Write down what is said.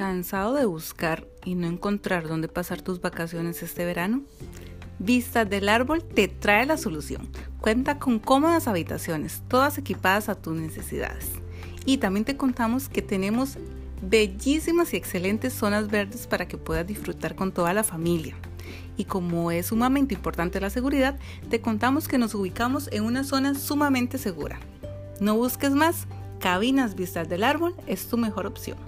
¿Cansado de buscar y no encontrar dónde pasar tus vacaciones este verano? Vistas del Árbol te trae la solución. Cuenta con cómodas habitaciones, todas equipadas a tus necesidades. Y también te contamos que tenemos bellísimas y excelentes zonas verdes para que puedas disfrutar con toda la familia. Y como es sumamente importante la seguridad, te contamos que nos ubicamos en una zona sumamente segura. No busques más, Cabinas Vistas del Árbol es tu mejor opción.